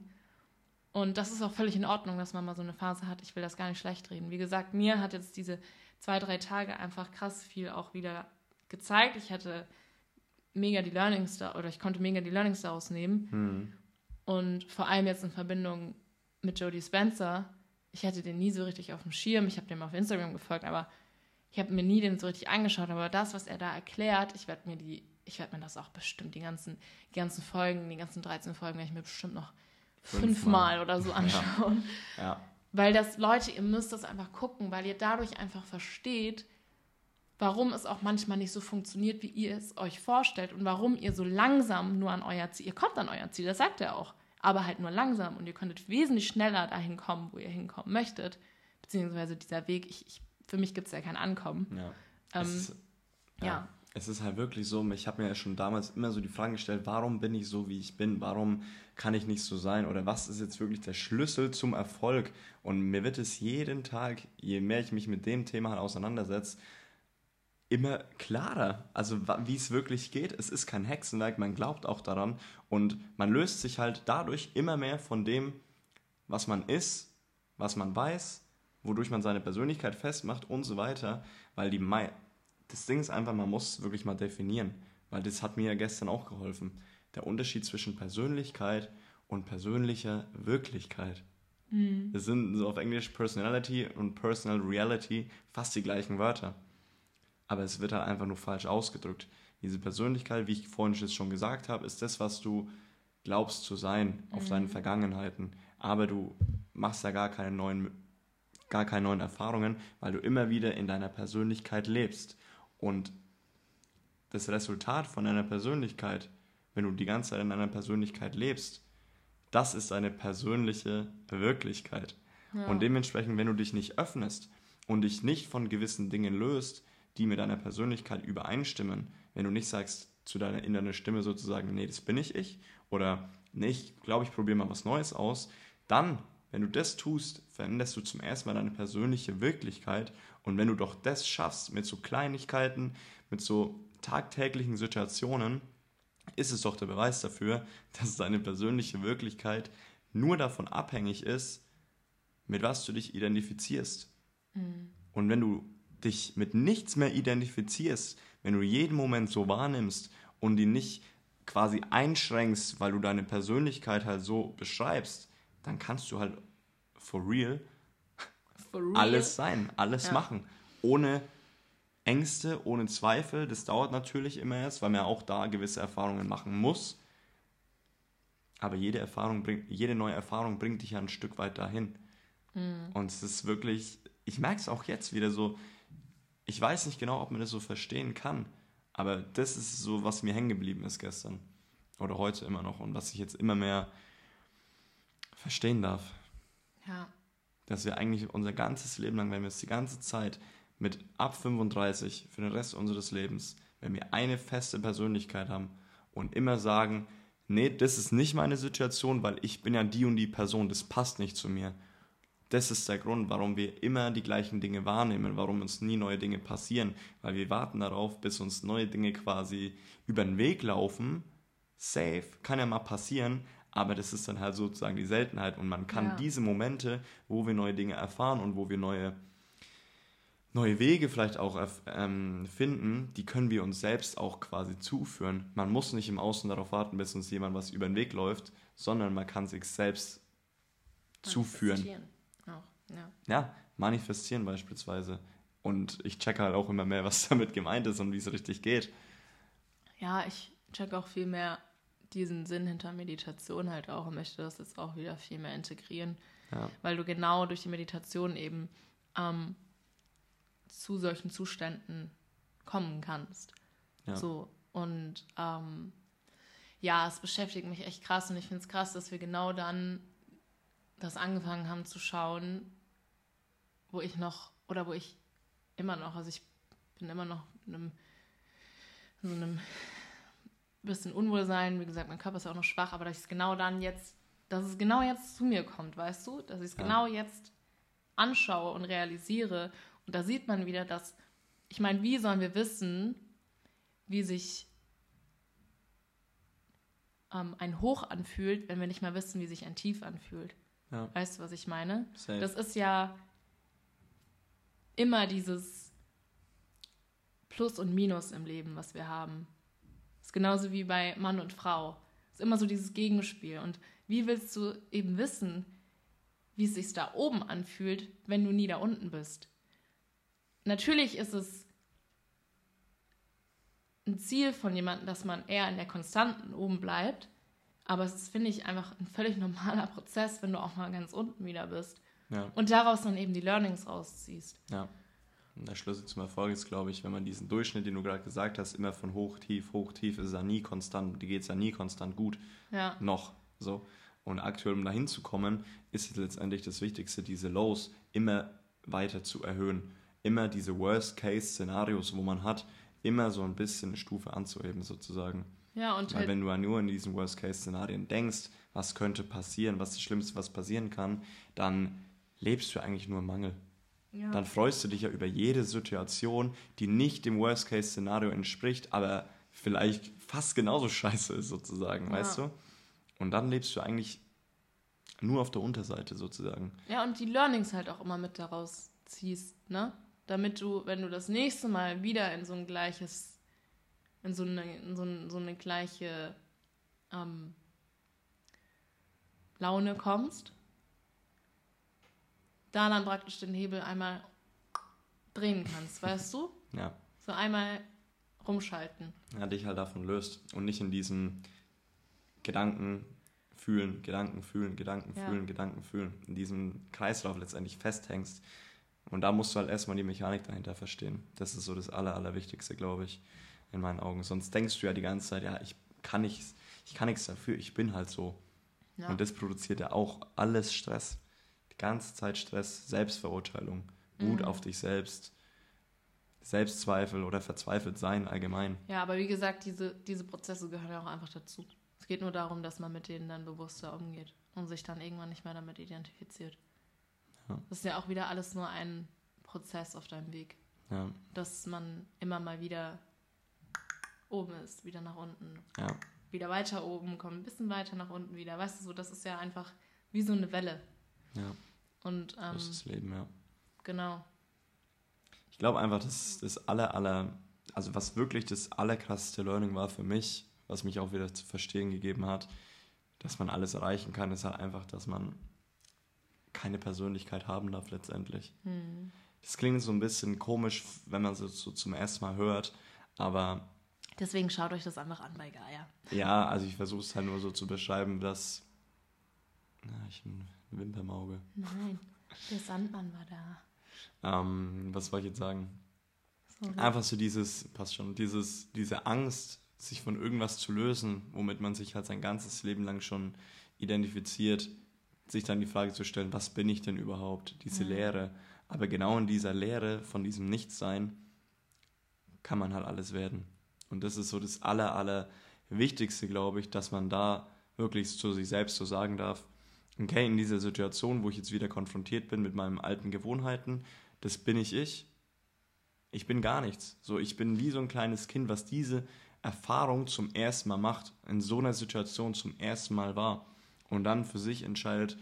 Und das ist auch völlig in Ordnung, dass man mal so eine Phase hat. Ich will das gar nicht schlecht reden. Wie gesagt, mir hat jetzt diese zwei, drei Tage einfach krass viel auch wieder gezeigt. Ich hatte mega die Learnings da, oder ich konnte mega die Learnings daraus nehmen. Hm. Und vor allem jetzt in Verbindung mit Jodie Spencer, ich hatte den nie so richtig auf dem Schirm. Ich habe dem auf Instagram gefolgt, aber ich habe mir nie den so richtig angeschaut. Aber das, was er da erklärt, ich werde mir die, ich werde mir das auch bestimmt, die ganzen, die ganzen Folgen, die ganzen 13 Folgen, werde ich mir bestimmt noch fünfmal Fünf oder so [laughs] anschauen. Ja. ja. Weil das, Leute, ihr müsst das einfach gucken, weil ihr dadurch einfach versteht, warum es auch manchmal nicht so funktioniert, wie ihr es euch vorstellt und warum ihr so langsam nur an euer Ziel, ihr kommt an euer Ziel, das sagt er auch aber halt nur langsam und ihr könntet wesentlich schneller dahin kommen, wo ihr hinkommen möchtet. Beziehungsweise dieser Weg, ich, ich für mich gibt es ja kein Ankommen. Ja. Ähm, ist, ja. ja. Es ist halt wirklich so, ich habe mir ja schon damals immer so die Frage gestellt, warum bin ich so, wie ich bin? Warum kann ich nicht so sein? Oder was ist jetzt wirklich der Schlüssel zum Erfolg? Und mir wird es jeden Tag, je mehr ich mich mit dem Thema auseinandersetze, immer klarer, also wie es wirklich geht. Es ist kein Hexenwerk, man glaubt auch daran und man löst sich halt dadurch immer mehr von dem, was man ist, was man weiß, wodurch man seine Persönlichkeit festmacht und so weiter, weil die Mai das Ding ist einfach, man muss wirklich mal definieren, weil das hat mir ja gestern auch geholfen. Der Unterschied zwischen Persönlichkeit und persönlicher Wirklichkeit. Mhm. Das sind so auf Englisch Personality und Personal Reality fast die gleichen Wörter aber es wird halt einfach nur falsch ausgedrückt. Diese Persönlichkeit, wie ich vorhin schon gesagt habe, ist das, was du glaubst zu sein auf mhm. deinen Vergangenheiten. Aber du machst ja gar keine neuen, gar keine neuen Erfahrungen, weil du immer wieder in deiner Persönlichkeit lebst. Und das Resultat von deiner Persönlichkeit, wenn du die ganze Zeit in deiner Persönlichkeit lebst, das ist deine persönliche Wirklichkeit. Ja. Und dementsprechend, wenn du dich nicht öffnest und dich nicht von gewissen Dingen löst, die mit deiner Persönlichkeit übereinstimmen, wenn du nicht sagst zu deiner inneren Stimme sozusagen, nee, das bin ich ich oder nee, ich glaube, ich probiere mal was Neues aus, dann, wenn du das tust, veränderst du zum ersten Mal deine persönliche Wirklichkeit und wenn du doch das schaffst mit so Kleinigkeiten, mit so tagtäglichen Situationen, ist es doch der Beweis dafür, [laughs] dass deine persönliche Wirklichkeit nur davon abhängig ist, mit was du dich identifizierst. Mhm. Und wenn du dich mit nichts mehr identifizierst, wenn du jeden Moment so wahrnimmst und ihn nicht quasi einschränkst, weil du deine Persönlichkeit halt so beschreibst, dann kannst du halt for real, for real? Alles sein, alles ja. machen. Ohne Ängste, ohne Zweifel. Das dauert natürlich immer erst, weil man auch da gewisse Erfahrungen machen muss. Aber jede Erfahrung bringt, jede neue Erfahrung bringt dich ja ein Stück weit dahin. Mhm. Und es ist wirklich, ich merke es auch jetzt wieder so, ich weiß nicht genau, ob man das so verstehen kann, Aber das ist so, was mir hängen geblieben ist gestern oder heute immer noch und was ich jetzt immer mehr verstehen darf. Ja. Dass wir eigentlich unser ganzes Leben lang, wenn wir es die ganze Zeit mit ab 35 für den Rest unseres Lebens, wenn wir eine feste Persönlichkeit haben und immer sagen, nee, das ist nicht meine Situation, weil ich bin ja die und die Person, das passt nicht zu mir. Das ist der Grund, warum wir immer die gleichen Dinge wahrnehmen, warum uns nie neue Dinge passieren, weil wir warten darauf, bis uns neue Dinge quasi über den Weg laufen. Safe, kann ja mal passieren, aber das ist dann halt sozusagen die Seltenheit und man kann ja. diese Momente, wo wir neue Dinge erfahren und wo wir neue neue Wege vielleicht auch ähm, finden, die können wir uns selbst auch quasi zuführen. Man muss nicht im Außen darauf warten, bis uns jemand was über den Weg läuft, sondern man kann sich selbst zuführen. Auch, ja. ja, manifestieren beispielsweise. Und ich checke halt auch immer mehr, was [laughs] damit gemeint ist und wie es richtig geht. Ja, ich checke auch viel mehr diesen Sinn hinter Meditation halt auch und möchte das jetzt auch wieder viel mehr integrieren. Ja. Weil du genau durch die Meditation eben ähm, zu solchen Zuständen kommen kannst. Ja. So, und ähm, ja, es beschäftigt mich echt krass und ich finde es krass, dass wir genau dann das angefangen haben zu schauen, wo ich noch, oder wo ich immer noch, also ich bin immer noch in einem, so einem bisschen Unwohlsein, wie gesagt, mein Körper ist auch noch schwach, aber dass ich es genau dann jetzt, dass es genau jetzt zu mir kommt, weißt du? Dass ich es ja. genau jetzt anschaue und realisiere und da sieht man wieder, dass, ich meine, wie sollen wir wissen, wie sich ähm, ein Hoch anfühlt, wenn wir nicht mal wissen, wie sich ein Tief anfühlt? Ja. Weißt du, was ich meine? Safe. Das ist ja immer dieses Plus und Minus im Leben, was wir haben. Das ist genauso wie bei Mann und Frau. Es ist immer so dieses Gegenspiel. Und wie willst du eben wissen, wie es sich da oben anfühlt, wenn du nie da unten bist? natürlich ist es ein Ziel von jemandem, dass man eher in der Konstanten oben bleibt. Aber es ist, finde ich, einfach ein völlig normaler Prozess, wenn du auch mal ganz unten wieder bist. Ja. Und daraus dann eben die Learnings rausziehst. Ja. Der Schlüssel zum Erfolg ist, glaube ich, wenn man diesen Durchschnitt, den du gerade gesagt hast, immer von hoch, tief, hoch, tief, ist er nie konstant, die geht es ja nie konstant gut. Ja. Noch. So. Und aktuell, um dahin zu kommen, ist es letztendlich das Wichtigste, diese Lows immer weiter zu erhöhen immer diese Worst-Case-Szenarios, wo man hat, immer so ein bisschen eine Stufe anzuheben, sozusagen. Ja, und Weil halt wenn du nur in diesen Worst-Case-Szenarien denkst, was könnte passieren, was das Schlimmste, was passieren kann, dann lebst du eigentlich nur im Mangel. Ja. Dann freust du dich ja über jede Situation, die nicht dem Worst-Case-Szenario entspricht, aber vielleicht fast genauso scheiße ist, sozusagen, ja. weißt du? Und dann lebst du eigentlich nur auf der Unterseite, sozusagen. Ja, und die Learnings halt auch immer mit daraus ziehst, ne? damit du, wenn du das nächste Mal wieder in so ein gleiches, in so eine, in so, ein, so eine gleiche ähm, Laune kommst, da dann praktisch den Hebel einmal drehen kannst, weißt du? [laughs] Ja. So einmal rumschalten. Ja, dich halt davon löst und nicht in diesem Gedanken fühlen, Gedanken fühlen, Gedanken ja. fühlen, Gedanken fühlen, in diesem Kreislauf letztendlich festhängst und da musst du halt erstmal die Mechanik dahinter verstehen. Das ist so das Aller, Allerwichtigste, glaube ich, in meinen Augen. Sonst denkst du ja die ganze Zeit, ja, ich kann nichts, ich kann nichts dafür, ich bin halt so. Ja. Und das produziert ja auch alles Stress. Ganze Zeit Stress, Selbstverurteilung, Wut mhm. auf dich selbst, Selbstzweifel oder verzweifelt sein allgemein. Ja, aber wie gesagt, diese, diese Prozesse gehören ja auch einfach dazu. Es geht nur darum, dass man mit denen dann bewusster umgeht und sich dann irgendwann nicht mehr damit identifiziert. Das ist ja auch wieder alles nur ein Prozess auf deinem Weg. Ja. Dass man immer mal wieder oben ist, wieder nach unten. Ja. Wieder weiter oben, kommt ein bisschen weiter nach unten wieder. Weißt du, so, das ist ja einfach wie so eine Welle. Ja. Und, ähm, das ist das Leben, ja. Genau. Ich glaube einfach, dass das aller, aller, also was wirklich das allerkrasseste Learning war für mich, was mich auch wieder zu verstehen gegeben hat, dass man alles erreichen kann, ist halt einfach, dass man keine Persönlichkeit haben darf letztendlich. Hm. Das klingt so ein bisschen komisch, wenn man es so zum ersten Mal hört, aber... Deswegen schaut euch das einfach an bei Gaia. Ja, also ich versuche es halt nur so zu beschreiben, dass... Na, ich Wimpermauge. Nein, der Sandmann war da. Ähm, was wollte ich jetzt sagen? Mhm. Einfach so dieses, passt schon, dieses, diese Angst, sich von irgendwas zu lösen, womit man sich halt sein ganzes Leben lang schon identifiziert, sich dann die Frage zu stellen, was bin ich denn überhaupt? Diese mhm. Lehre. Aber genau in dieser Lehre von diesem Nichtsein kann man halt alles werden. Und das ist so das aller, aller Wichtigste, glaube ich, dass man da wirklich zu sich selbst so sagen darf, okay, in dieser Situation, wo ich jetzt wieder konfrontiert bin mit meinen alten Gewohnheiten, das bin ich ich. Ich bin gar nichts. So, ich bin wie so ein kleines Kind, was diese Erfahrung zum ersten Mal macht, in so einer Situation zum ersten Mal war und dann für sich entscheidet,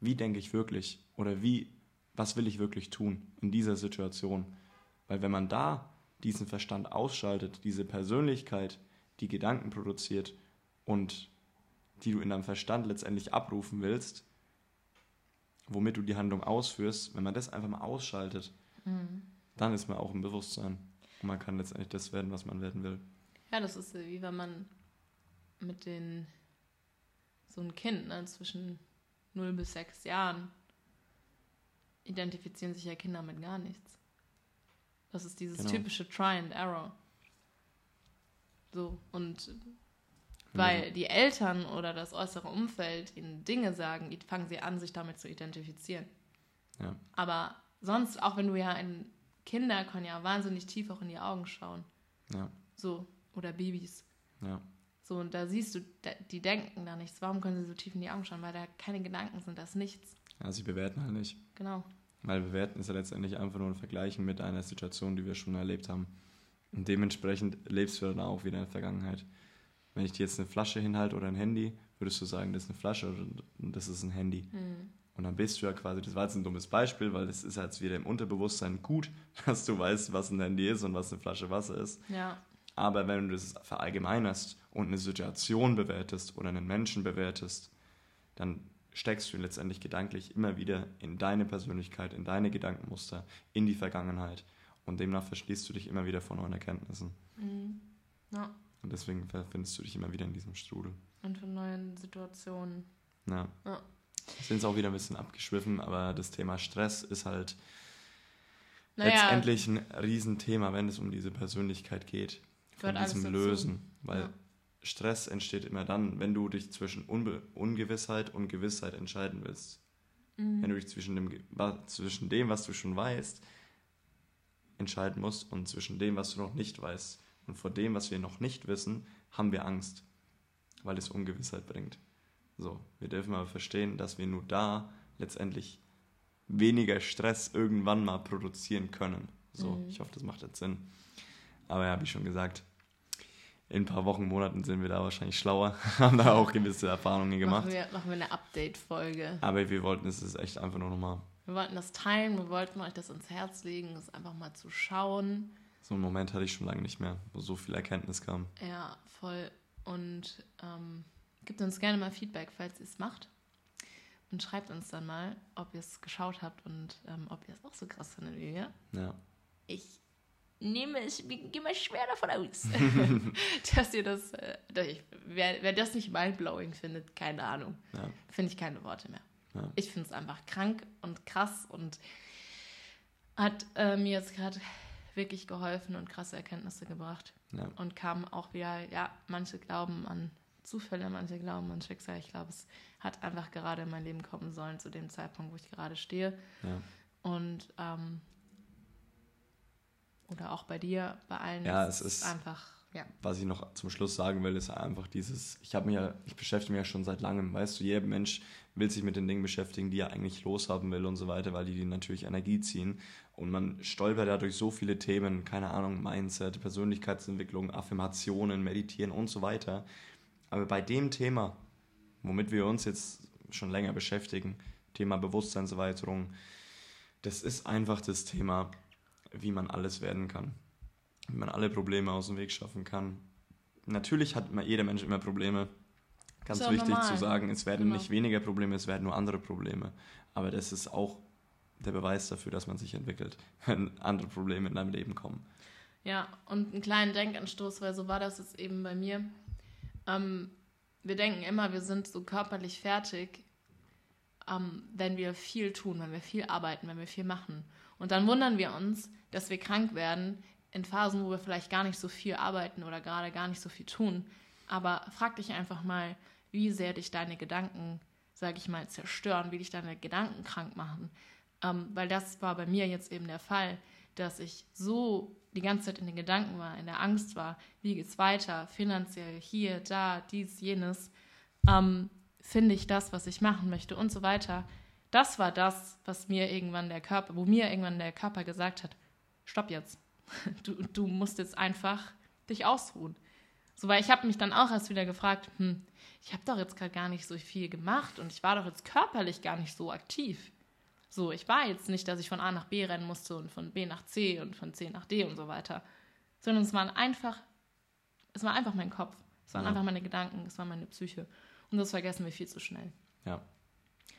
wie denke ich wirklich oder wie, was will ich wirklich tun in dieser Situation. Weil wenn man da diesen Verstand ausschaltet, diese Persönlichkeit, die Gedanken produziert und die du in deinem Verstand letztendlich abrufen willst, womit du die Handlung ausführst, wenn man das einfach mal ausschaltet, mhm. dann ist man auch im Bewusstsein. Und man kann letztendlich das werden, was man werden will. Ja, das ist wie wenn man mit den so ein Kind ne, zwischen 0 bis 6 Jahren identifizieren sich ja Kinder mit gar nichts. Das ist dieses genau. typische Try and Error. So, und weil die Eltern oder das äußere Umfeld ihnen Dinge sagen, fangen sie an, sich damit zu identifizieren. Ja. Aber sonst, auch wenn du ja ein Kinder können ja wahnsinnig tief auch in die Augen schauen. Ja. So, oder Babys. Ja. So, und da siehst du, die denken da nichts. Warum können sie so tief in die Augen schauen? Weil da keine Gedanken sind, das ist nichts. Ja, sie bewerten halt nicht. Genau. Weil bewerten ist ja letztendlich einfach nur ein Vergleichen mit einer Situation, die wir schon erlebt haben. Und dementsprechend lebst du dann auch wieder in der Vergangenheit. Wenn ich dir jetzt eine Flasche hinhalte oder ein Handy, würdest du sagen, das ist eine Flasche oder das ist ein Handy. Mhm. Und dann bist du ja quasi, das war jetzt ein dummes Beispiel, weil es ist jetzt wieder im Unterbewusstsein gut, [laughs] dass du weißt, was ein Handy ist und was eine Flasche Wasser ist. Ja. Aber wenn du das verallgemeinerst und eine Situation bewertest oder einen Menschen bewertest, dann steckst du letztendlich gedanklich immer wieder in deine Persönlichkeit, in deine Gedankenmuster, in die Vergangenheit. Und demnach verschließt du dich immer wieder von neuen Erkenntnissen. Mhm. Ja. Und deswegen findest du dich immer wieder in diesem Strudel. Und von neuen Situationen. Ja. ja. Sind es auch wieder ein bisschen abgeschwiffen, aber das Thema Stress ist halt naja. letztendlich ein Riesenthema, wenn es um diese Persönlichkeit geht von diesem Lösen. Weil ja. Stress entsteht immer dann, wenn du dich zwischen Unbe Ungewissheit und Gewissheit entscheiden willst. Mhm. Wenn du dich zwischen dem, zwischen dem, was du schon weißt, entscheiden musst und zwischen dem, was du noch nicht weißt. Und vor dem, was wir noch nicht wissen, haben wir Angst, weil es Ungewissheit bringt. So, wir dürfen aber verstehen, dass wir nur da letztendlich weniger Stress irgendwann mal produzieren können. So, mhm. ich hoffe, das macht jetzt Sinn. Aber ja, wie schon gesagt, in ein paar Wochen, Monaten sind wir da wahrscheinlich schlauer, [laughs] haben da auch gewisse Erfahrungen gemacht. Machen wir, machen wir eine Update-Folge. Aber wir wollten es echt einfach nur nochmal. Wir wollten das teilen, wir wollten euch das ins Herz legen, das einfach mal zu schauen. So einen Moment hatte ich schon lange nicht mehr, wo so viel Erkenntnis kam. Ja, voll. Und ähm, gebt uns gerne mal Feedback, falls ihr es macht. Und schreibt uns dann mal, ob ihr es geschaut habt und ähm, ob ihr es auch so krass findet wie wir. Ja. Ich nehme es, gehe mal schwer davon aus, [laughs] dass ihr das, äh, ich, wer, wer das nicht mindblowing findet, keine Ahnung, ja. finde ich keine Worte mehr. Ja. Ich finde es einfach krank und krass und hat äh, mir jetzt gerade wirklich geholfen und krasse Erkenntnisse gebracht. Ja. Und kam auch wieder, ja, manche glauben an Zufälle, manche glauben an Schicksal. Ich glaube, es hat einfach gerade in mein Leben kommen sollen zu dem Zeitpunkt, wo ich gerade stehe. Ja. Und ähm, oder auch bei dir, bei allen. Ja, es ist einfach. Ja. Was ich noch zum Schluss sagen will, ist einfach dieses, ich habe mich ja, ich beschäftige mich ja schon seit langem, weißt du, jeder Mensch will sich mit den Dingen beschäftigen, die er eigentlich loshaben will und so weiter, weil die, die natürlich Energie ziehen. Und man stolpert dadurch so viele Themen, keine Ahnung, Mindset, Persönlichkeitsentwicklung, Affirmationen, Meditieren und so weiter. Aber bei dem Thema, womit wir uns jetzt schon länger beschäftigen, Thema Bewusstseinserweiterung, das ist einfach das Thema wie man alles werden kann. Wie man alle Probleme aus dem Weg schaffen kann. Natürlich hat jeder Mensch immer Probleme. Ganz wichtig normal. zu sagen, es werden genau. nicht weniger Probleme, es werden nur andere Probleme. Aber das ist auch der Beweis dafür, dass man sich entwickelt, [laughs] wenn andere Probleme in deinem Leben kommen. Ja, und einen kleinen Denkanstoß, weil so war das jetzt eben bei mir. Ähm, wir denken immer, wir sind so körperlich fertig, ähm, wenn wir viel tun, wenn wir viel arbeiten, wenn wir viel machen. Und dann wundern wir uns, dass wir krank werden in Phasen, wo wir vielleicht gar nicht so viel arbeiten oder gerade gar nicht so viel tun. Aber frag dich einfach mal, wie sehr dich deine Gedanken, sage ich mal, zerstören, wie dich deine Gedanken krank machen. Ähm, weil das war bei mir jetzt eben der Fall, dass ich so die ganze Zeit in den Gedanken war, in der Angst war, wie geht's weiter, finanziell, hier, da, dies, jenes, ähm, finde ich das, was ich machen möchte und so weiter. Das war das, was mir irgendwann der Körper, wo mir irgendwann der Körper gesagt hat, stopp jetzt. [laughs] Du, du musst jetzt einfach dich ausruhen. So, weil ich habe mich dann auch erst wieder gefragt, hm, ich habe doch jetzt gerade gar nicht so viel gemacht und ich war doch jetzt körperlich gar nicht so aktiv. So, ich war jetzt nicht, dass ich von A nach B rennen musste und von B nach C und von C nach D und so weiter, sondern es waren einfach, es war einfach mein Kopf, es waren ja. einfach meine Gedanken, es war meine Psyche und das vergessen wir viel zu schnell. Ja.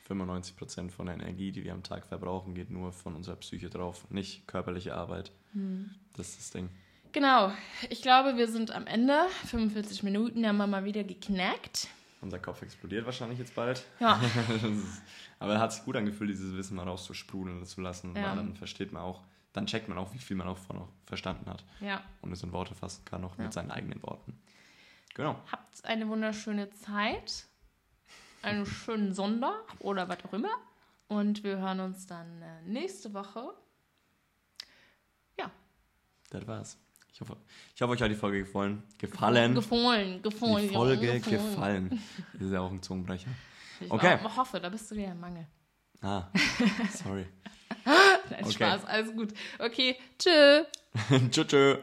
95 Prozent von der Energie, die wir am Tag verbrauchen, geht nur von unserer Psyche drauf, nicht körperliche Arbeit. Hm. Das ist das Ding. Genau. Ich glaube, wir sind am Ende. 45 Minuten haben wir mal wieder geknackt. Unser Kopf explodiert wahrscheinlich jetzt bald. Ja. [laughs] aber er hat sich gut angefühlt, dieses Wissen mal rauszusprudeln zu lassen, ja. dann versteht man auch, dann checkt man auch, wie viel man auch von verstanden hat. Ja. Und es in Worte fassen kann, auch ja. mit seinen eigenen Worten. Genau. Habt eine wunderschöne Zeit, einen schönen Sonntag oder was auch immer. Und wir hören uns dann äh, nächste Woche. Ja. Das war's. Ich hoffe, ich hoffe, euch hat die Folge gefallen. Gefallen. Gefallen, gefallen. Die Folge gefallen. gefallen. Das ist ja auch ein Zungenbrecher. Ich okay. hoffe, da bist du wieder im Mangel. Ah, sorry. [laughs] Nein, okay. Spaß, alles gut. Okay, tschö. [laughs] tschö, tschö.